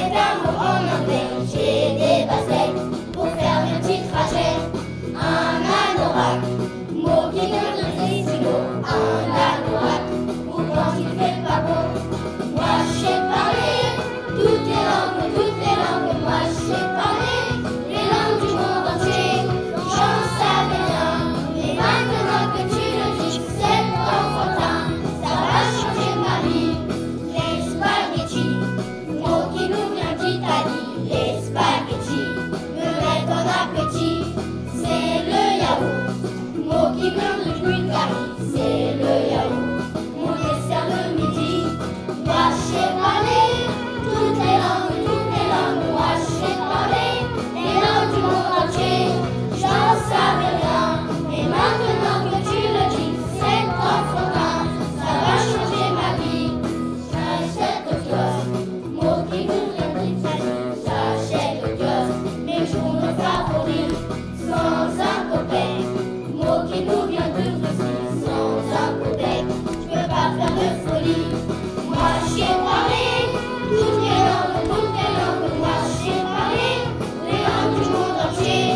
Sit down on the see.